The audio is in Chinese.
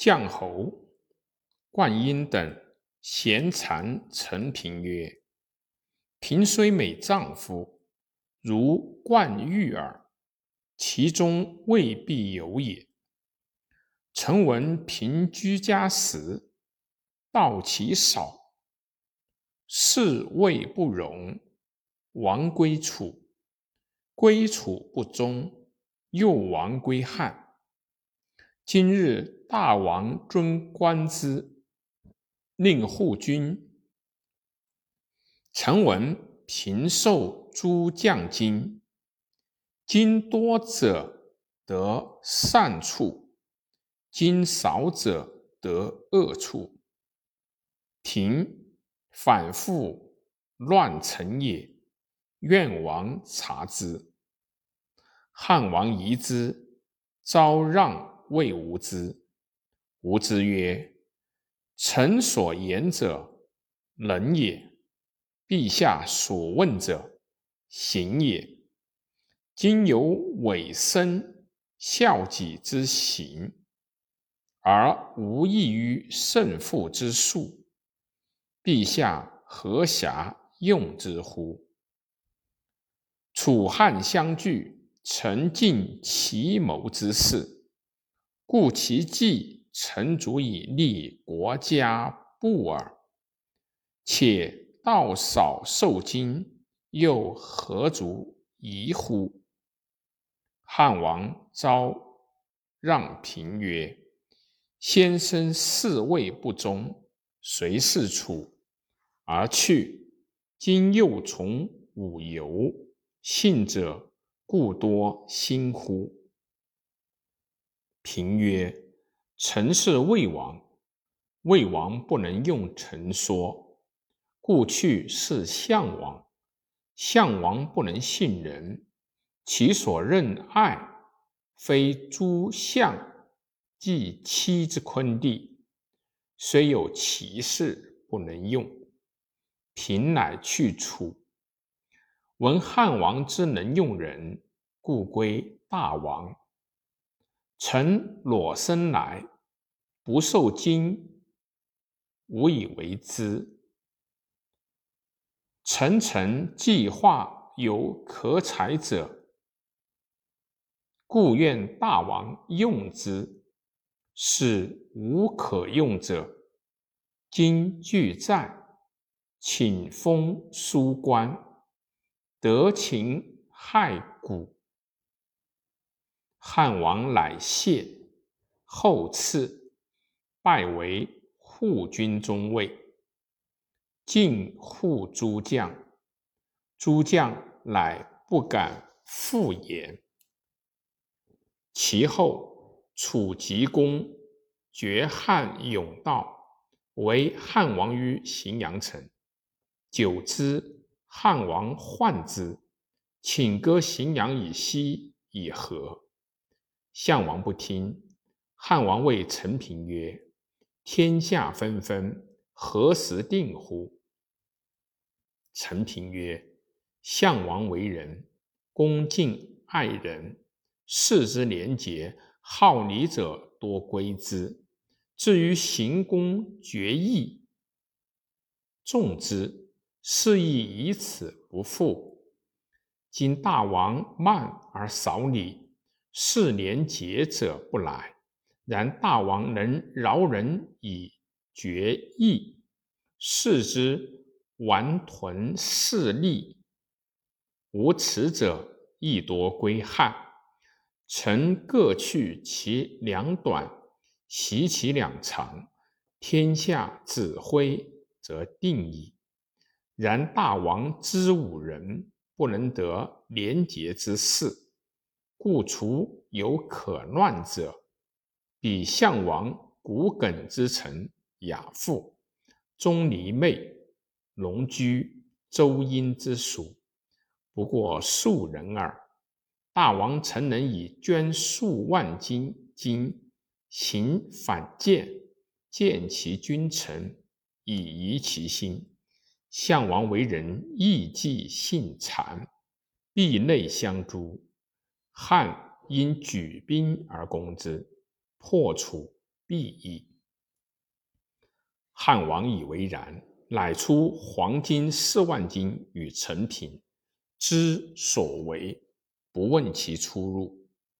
将侯、灌婴等咸谗陈平曰：“平虽美丈夫，如冠玉耳，其中未必有也。臣闻平居家时，道其少，事未不容，王归楚，归楚不忠，又王归汉。今日大王尊观之，令护军。臣闻平受诸将金，今多者得善处，今少者得恶处。平反复乱臣也，愿王察之。汉王疑之，昭让谓吾之。吾之曰：“臣所言者，能也；陛下所问者，行也。今有委身孝己之行，而无异于胜负之术，陛下何暇用之乎？楚汉相距，臣尽其谋之事，故其计。”臣足以立国家不耳。且道少受惊，又何足疑乎？汉王召让平曰：“先生侍卫不忠，随是楚而去，今又从武游，信者故多心乎？”平曰。臣是魏王，魏王不能用臣说，故去是项王。项王不能信人，其所任爱，非诸相即妻之昆弟，虽有其事不能用。平乃去楚，闻汉王之能用人，故归大王。臣裸身来，不受惊，无以为之。臣臣计划有可采者，故愿大王用之。是无可用者，今俱在，请封书官，得秦害古。汉王乃谢，后赐，拜为护军中尉，进护诸将。诸将乃不敢复言。其后，楚吉公绝汉甬道，为汉王于荥阳城。久之，汉王患之，请割荥阳以西，以和。项王不听，汉王谓陈平曰：“天下纷纷，何时定乎？”陈平曰：“项王为人恭敬爱人，事之廉洁，好礼者多归之。至于行公决义，重之，是亦以此不复。今大王慢而少礼。”是廉洁者不来，然大王能饶人以决义，视之顽屯势利，无耻者亦多归汉。臣各去其两短，习其两长，天下指挥则定矣。然大王之武人，不能得廉洁之事。故除有可乱者，比项王骨梗之臣亚父、钟离昧、龙居、周殷之属，不过数人耳。大王曾能以捐数万金金行反间，见其君臣，以疑其心。项王为人义既性谄，壁内相诛。汉因举兵而攻之，破楚，必矣。汉王以为然，乃出黄金四万斤与陈平，知所为，不问其出入。